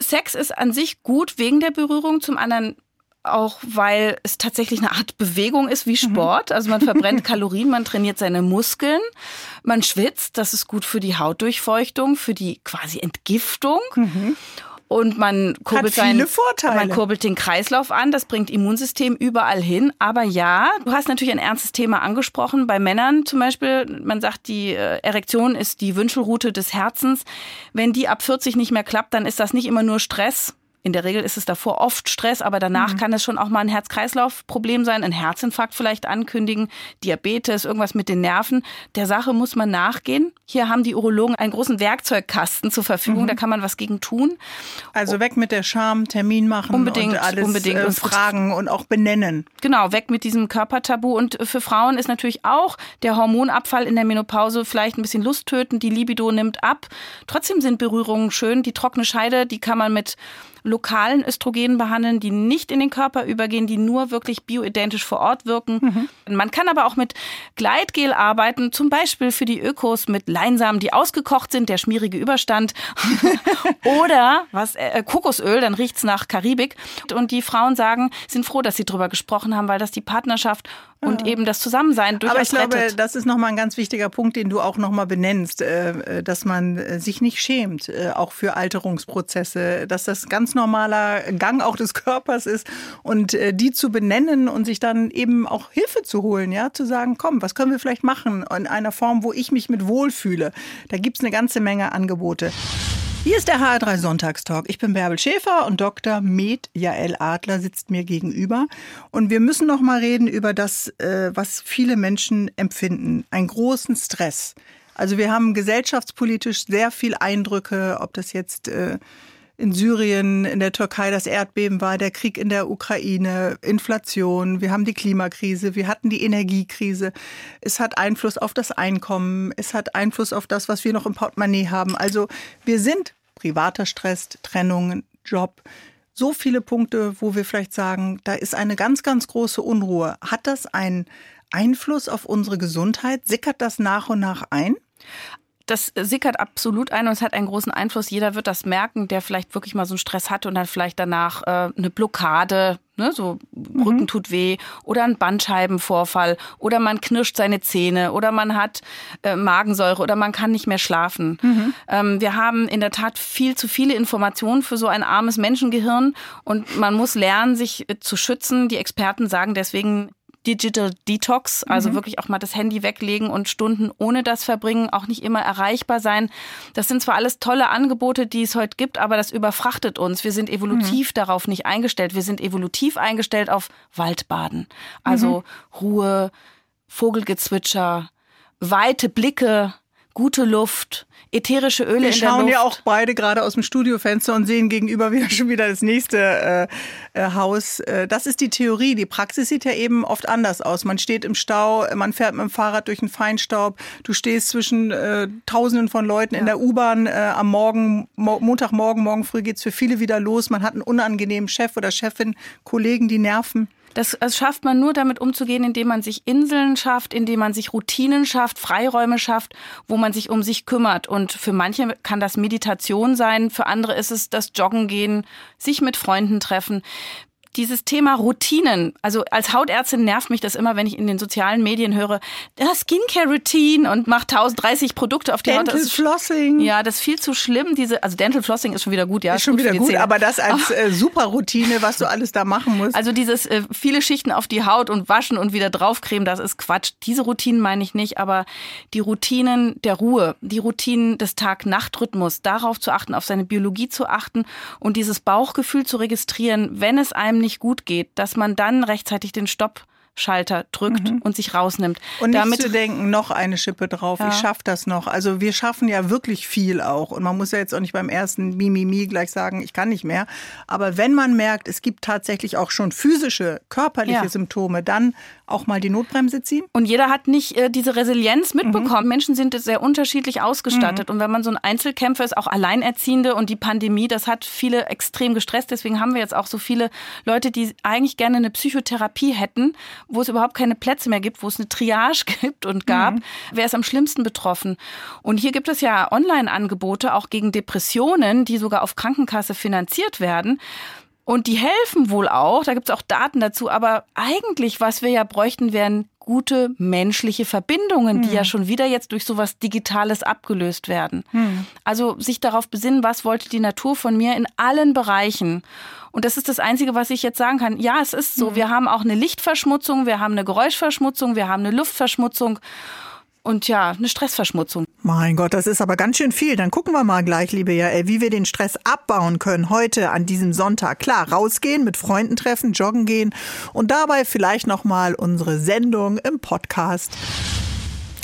Sex ist an sich gut wegen der Berührung, zum anderen auch weil es tatsächlich eine Art Bewegung ist wie mhm. Sport. Also man verbrennt Kalorien, man trainiert seine Muskeln, man schwitzt, das ist gut für die Hautdurchfeuchtung, für die quasi Entgiftung. Mhm. Und man kurbelt, seinen, man kurbelt den Kreislauf an, das bringt Immunsystem überall hin. Aber ja, du hast natürlich ein ernstes Thema angesprochen. Bei Männern zum Beispiel, man sagt, die äh, Erektion ist die Wünschelrute des Herzens. Wenn die ab 40 nicht mehr klappt, dann ist das nicht immer nur Stress, in der Regel ist es davor oft Stress, aber danach mhm. kann es schon auch mal ein Herz-Kreislauf-Problem sein, ein Herzinfarkt vielleicht ankündigen, Diabetes, irgendwas mit den Nerven. Der Sache muss man nachgehen. Hier haben die Urologen einen großen Werkzeugkasten zur Verfügung, mhm. da kann man was gegen tun. Also weg mit der Scham, Termin machen unbedingt, und alles unbedingt. Äh, fragen und auch benennen. Genau, weg mit diesem Körpertabu. Und für Frauen ist natürlich auch der Hormonabfall in der Menopause vielleicht ein bisschen lusttötend, die Libido nimmt ab. Trotzdem sind Berührungen schön. Die trockene Scheide, die kann man mit lokalen Östrogenen behandeln, die nicht in den Körper übergehen, die nur wirklich bioidentisch vor Ort wirken. Mhm. Man kann aber auch mit Gleitgel arbeiten, zum Beispiel für die Ökos mit Leinsamen, die ausgekocht sind, der schmierige Überstand. Oder was äh, Kokosöl, dann riecht's nach Karibik. Und die Frauen sagen, sind froh, dass sie drüber gesprochen haben, weil das die Partnerschaft und ja. eben das Zusammensein durchaus Aber ich glaube, rettet. das ist nochmal ein ganz wichtiger Punkt, den du auch nochmal benennst, äh, äh, dass man äh, sich nicht schämt, auch für Alterungsprozesse, dass das ganz normaler Gang auch des Körpers ist und die zu benennen und sich dann eben auch Hilfe zu holen, ja, zu sagen, komm, was können wir vielleicht machen in einer Form, wo ich mich mit wohlfühle. Da gibt es eine ganze Menge Angebote. Hier ist der HR3 Sonntagstalk. Ich bin Bärbel Schäfer und Dr. Med Jael Adler sitzt mir gegenüber. Und wir müssen noch mal reden über das, äh, was viele Menschen empfinden. Einen großen Stress. Also wir haben gesellschaftspolitisch sehr viel Eindrücke, ob das jetzt äh, in Syrien, in der Türkei das Erdbeben war, der Krieg in der Ukraine, Inflation, wir haben die Klimakrise, wir hatten die Energiekrise. Es hat Einfluss auf das Einkommen, es hat Einfluss auf das, was wir noch im Portemonnaie haben. Also wir sind privater Stress, Trennung, Job. So viele Punkte, wo wir vielleicht sagen, da ist eine ganz, ganz große Unruhe. Hat das einen Einfluss auf unsere Gesundheit? Sickert das nach und nach ein? Das sickert absolut ein und es hat einen großen Einfluss. Jeder wird das merken, der vielleicht wirklich mal so einen Stress hatte und dann vielleicht danach äh, eine Blockade, ne, so mhm. Rücken tut weh oder ein Bandscheibenvorfall oder man knirscht seine Zähne oder man hat äh, Magensäure oder man kann nicht mehr schlafen. Mhm. Ähm, wir haben in der Tat viel zu viele Informationen für so ein armes Menschengehirn und man muss lernen, sich äh, zu schützen. Die Experten sagen deswegen, Digital Detox, also mhm. wirklich auch mal das Handy weglegen und Stunden ohne das verbringen, auch nicht immer erreichbar sein. Das sind zwar alles tolle Angebote, die es heute gibt, aber das überfrachtet uns. Wir sind evolutiv mhm. darauf nicht eingestellt. Wir sind evolutiv eingestellt auf Waldbaden. Also mhm. Ruhe, Vogelgezwitscher, weite Blicke, gute Luft, ätherische Öle Wir in der Luft. Wir schauen ja auch beide gerade aus dem Studiofenster und sehen gegenüber wieder schon wieder das nächste äh, äh, Haus. Äh, das ist die Theorie. Die Praxis sieht ja eben oft anders aus. Man steht im Stau, man fährt mit dem Fahrrad durch den Feinstaub, du stehst zwischen äh, Tausenden von Leuten ja. in der U-Bahn äh, am Morgen, Mo Montagmorgen, morgen früh geht's für viele wieder los. Man hat einen unangenehmen Chef oder Chefin, Kollegen, die nerven. Das, das schafft man nur damit umzugehen, indem man sich Inseln schafft, indem man sich Routinen schafft, Freiräume schafft, wo man sich um sich kümmert. Und für manche kann das Meditation sein, für andere ist es das Joggen gehen, sich mit Freunden treffen dieses Thema Routinen, also als Hautärztin nervt mich das immer, wenn ich in den sozialen Medien höre, ja, Skincare-Routine und macht 1030 Produkte auf die Dental Haut. Ist, Flossing. ja, das ist viel zu schlimm. Diese, also Dental Flossing ist schon wieder gut, ja. ist schon für wieder gut, Zähne. aber das als äh, Superroutine, was du alles da machen musst. Also dieses äh, viele Schichten auf die Haut und waschen und wieder draufcremen, das ist Quatsch. Diese Routinen meine ich nicht, aber die Routinen der Ruhe, die Routinen des Tag-Nacht-Rhythmus, darauf zu achten, auf seine Biologie zu achten und dieses Bauchgefühl zu registrieren, wenn es einem nicht gut geht, dass man dann rechtzeitig den Stoppschalter drückt und sich rausnimmt. Und nicht Damit zu denken, noch eine Schippe drauf, ich schaffe das noch. Also wir schaffen ja wirklich viel auch. Und man muss ja jetzt auch nicht beim ersten Mimimi gleich sagen, ich kann nicht mehr. Aber wenn man merkt, es gibt tatsächlich auch schon physische, körperliche Ja. Symptome, dann auch mal die Notbremse ziehen. Und jeder hat nicht äh, diese Resilienz mitbekommen. Menschen sind sehr unterschiedlich ausgestattet. Und wenn man so ein Einzelkämpfer ist, auch Alleinerziehende und die Pandemie, das hat viele extrem gestresst. Deswegen haben wir jetzt auch so viele Leute, die eigentlich gerne eine Psychotherapie hätten, wo es überhaupt keine Plätze mehr gibt, wo es eine Triage gibt und gab. Wer ist am schlimmsten betroffen? Und hier gibt es ja Online-Angebote auch gegen Depressionen, die sogar auf Krankenkasse finanziert werden. Und die helfen wohl auch, da gibt es auch Daten dazu, aber eigentlich, was wir ja bräuchten, wären gute menschliche Verbindungen, die ja schon wieder jetzt durch sowas Digitales abgelöst werden. Also sich darauf besinnen, was wollte die Natur von mir in allen Bereichen. Und das ist das Einzige, was ich jetzt sagen kann. Ja, es ist so. Wir haben auch eine Lichtverschmutzung, wir haben eine Geräuschverschmutzung, wir haben eine Luftverschmutzung und ja, eine Stressverschmutzung. Mein Gott, das ist aber ganz schön viel. Dann gucken wir mal gleich, liebe Jael, wie wir den Stress abbauen können heute an diesem Sonntag. Klar, rausgehen, mit Freunden treffen, joggen gehen und dabei vielleicht noch mal unsere Sendung im Podcast.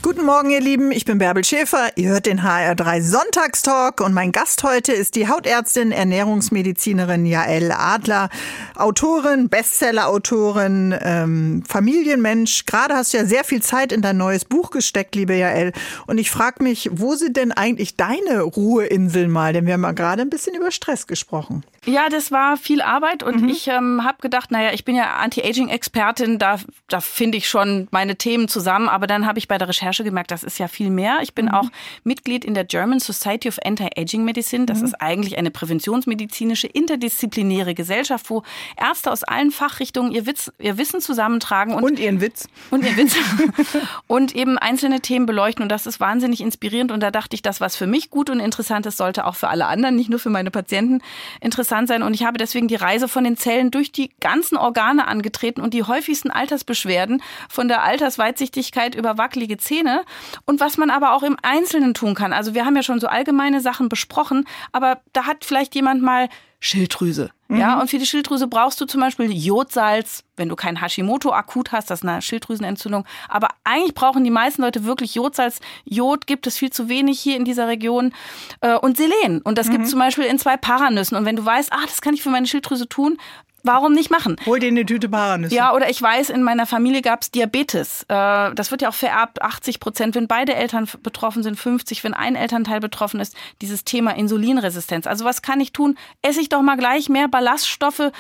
Guten Morgen, ihr Lieben. Ich bin Bärbel Schäfer. Ihr hört den HR3 Sonntagstalk und mein Gast heute ist die Hautärztin, Ernährungsmedizinerin Jael Adler, Autorin, Bestseller-Autorin, ähm, Familienmensch. Gerade hast du ja sehr viel Zeit in dein neues Buch gesteckt, liebe Jael. Und ich frage mich, wo sind denn eigentlich deine Ruheinseln mal? Denn wir haben ja gerade ein bisschen über Stress gesprochen. Ja, das war viel Arbeit und ich ähm, habe gedacht, naja, ich bin ja Anti-Aging-Expertin, da, da finde ich schon meine Themen zusammen, aber dann habe ich bei der Recherche gemerkt, das ist ja viel mehr. Ich bin auch Mitglied in der German Society of Anti-Aging Medicine. Das ist eigentlich eine präventionsmedizinische interdisziplinäre Gesellschaft, wo Ärzte aus allen Fachrichtungen ihr, Witz, ihr Wissen zusammentragen und Und ihren Witz. und ihr Witz. Und eben einzelne Themen beleuchten. Und das ist wahnsinnig inspirierend. Und da dachte ich, das was für mich gut und interessant ist, sollte auch für alle anderen, nicht nur für meine Patienten interessant sein und ich habe deswegen die Reise von den Zellen durch die ganzen Organe angetreten und die häufigsten Altersbeschwerden von der Altersweitsichtigkeit über wackelige Zähne und was man aber auch im Einzelnen tun kann. Also wir haben ja schon so allgemeine Sachen besprochen, aber da hat vielleicht jemand mal Schilddrüse. Ja, und für die Schilddrüse brauchst du zum Beispiel Jodsalz, wenn du kein Hashimoto akut hast, das ist eine Schilddrüsenentzündung. Aber eigentlich brauchen die meisten Leute wirklich Jodsalz. Jod gibt es viel zu wenig hier in dieser Region. Äh, Und Selen. Und das gibt es zum Beispiel in zwei Paranüssen. Und wenn du weißt, ah, das kann ich für meine Schilddrüse tun, warum nicht machen? Hol dir eine Tüte Paranüsse. Ja, oder ich weiß, in meiner Familie gab es Diabetes. Äh, Das wird ja auch vererbt, 80 Prozent, wenn beide Eltern betroffen sind, 50, wenn ein Elternteil betroffen ist. Dieses Thema Insulinresistenz. Also was kann ich tun? Esse ich doch mal gleich mehr Ballaststoffe?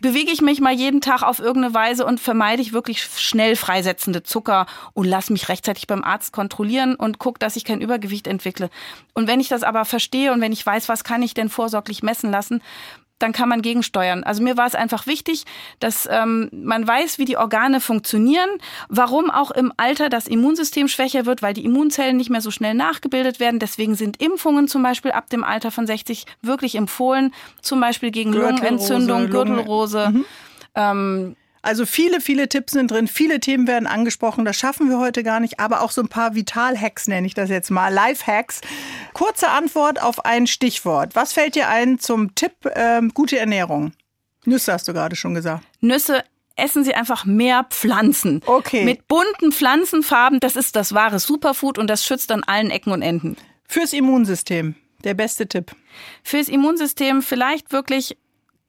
Bewege ich mich mal jeden Tag auf irgendeine Weise und vermeide ich wirklich schnell freisetzende Zucker und lass mich rechtzeitig beim Arzt kontrollieren und guck, dass ich kein Übergewicht entwickle. Und wenn ich das aber verstehe und wenn ich weiß, was kann ich denn vorsorglich messen lassen, dann kann man gegensteuern. Also mir war es einfach wichtig, dass ähm, man weiß, wie die Organe funktionieren, warum auch im Alter das Immunsystem schwächer wird, weil die Immunzellen nicht mehr so schnell nachgebildet werden. Deswegen sind Impfungen zum Beispiel ab dem Alter von 60 wirklich empfohlen, zum Beispiel gegen Gürtelrose, Lungenentzündung, Lunge- Gürtelrose. Ähm, Also viele, viele Tipps sind drin, viele Themen werden angesprochen. Das schaffen wir heute gar nicht, aber auch so ein paar Vital-Hacks nenne ich das jetzt mal, Life-Hacks. Kurze Antwort auf ein Stichwort. Was fällt dir ein zum Tipp ähm, gute Ernährung? Nüsse hast du gerade schon gesagt. Nüsse essen Sie einfach mehr Pflanzen. Okay. Mit bunten Pflanzenfarben, das ist das wahre Superfood und das schützt an allen Ecken und Enden. Fürs Immunsystem, der beste Tipp. fürs Immunsystem vielleicht wirklich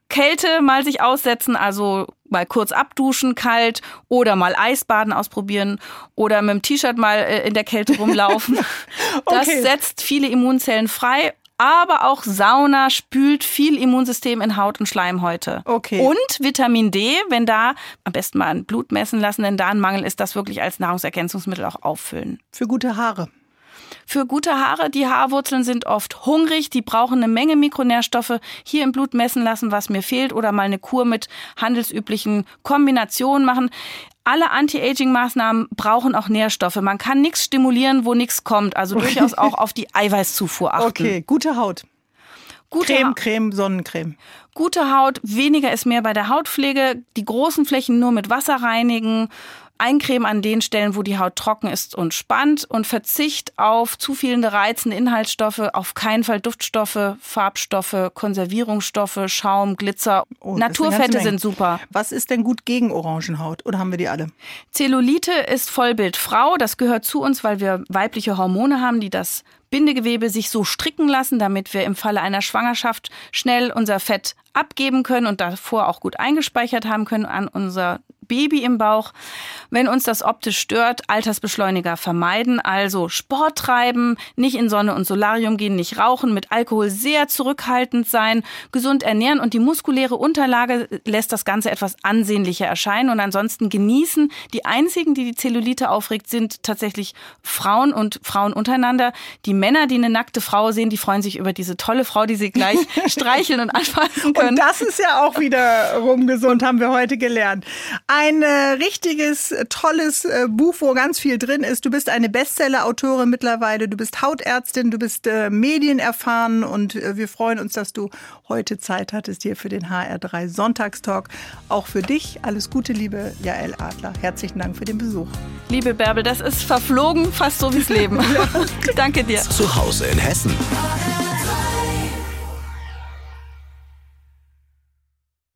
Kälte mal sich aussetzen, also mal kurz abduschen, kalt oder mal Eisbaden ausprobieren oder mit dem T-Shirt mal äh, in der Kälte rumlaufen. Das Okay. setzt viele Immunzellen frei. Aber auch Sauna spült viel Immunsystem in Haut und Schleimhäute. Okay. Und Vitamin D, wenn da am besten mal ein Blut messen lassen, denn da ein Mangel ist, das wirklich als Nahrungsergänzungsmittel auch auffüllen. Für gute Haare. Für gute Haare, die Haarwurzeln sind oft hungrig, die brauchen eine Menge Mikronährstoffe. Hier im Blut messen lassen, was mir fehlt oder mal eine Kur mit handelsüblichen Kombinationen machen alle Anti-Aging-Maßnahmen brauchen auch Nährstoffe. Man kann nichts stimulieren, wo nichts kommt. Also durchaus auch auf die Eiweißzufuhr achten. Okay, gute Haut. Gute Creme, ha Creme, Sonnencreme. Gute Haut, weniger ist mehr bei der Hautpflege. Die großen Flächen nur mit Wasser reinigen Eincremen an den Stellen, wo die Haut trocken ist und spannt und Verzicht auf zu viele reizende Inhaltsstoffe, auf keinen Fall Duftstoffe, Farbstoffe, Konservierungsstoffe, Schaum, Glitzer. Oh, Naturfette sind super. Was ist denn gut gegen Orangenhaut oder haben wir die alle? Zellulite ist Vollbild Frau, das gehört zu uns, weil wir weibliche Hormone haben, die das Bindegewebe sich so stricken lassen, damit wir im Falle einer Schwangerschaft schnell unser Fett abgeben können und davor auch gut eingespeichert haben können an unser Baby im Bauch. Wenn uns das optisch stört, Altersbeschleuniger vermeiden, also Sport treiben, nicht in Sonne und Solarium gehen, nicht rauchen, mit Alkohol sehr zurückhaltend sein, gesund ernähren und die muskuläre Unterlage lässt das Ganze etwas ansehnlicher erscheinen und ansonsten genießen. Die einzigen, die die Zellulite aufregt, sind tatsächlich Frauen und Frauen untereinander. Die Männer, die eine nackte Frau sehen, die freuen sich über diese tolle Frau, die sie gleich streicheln und anfassen können. Und das ist ja auch wiederum gesund, haben wir heute gelernt ein äh, richtiges, tolles äh, Buch, wo ganz viel drin ist. Du bist eine Bestseller-Autorin mittlerweile, du bist Hautärztin, du bist äh, medienerfahren und äh, wir freuen uns, dass du heute Zeit hattest hier für den HR3 Sonntagstalk. Auch für dich alles Gute, liebe Jael Adler. Herzlichen Dank für den Besuch. Liebe Bärbel, das ist verflogen, fast so wie's Leben. Danke dir. Zu Hause in Hessen.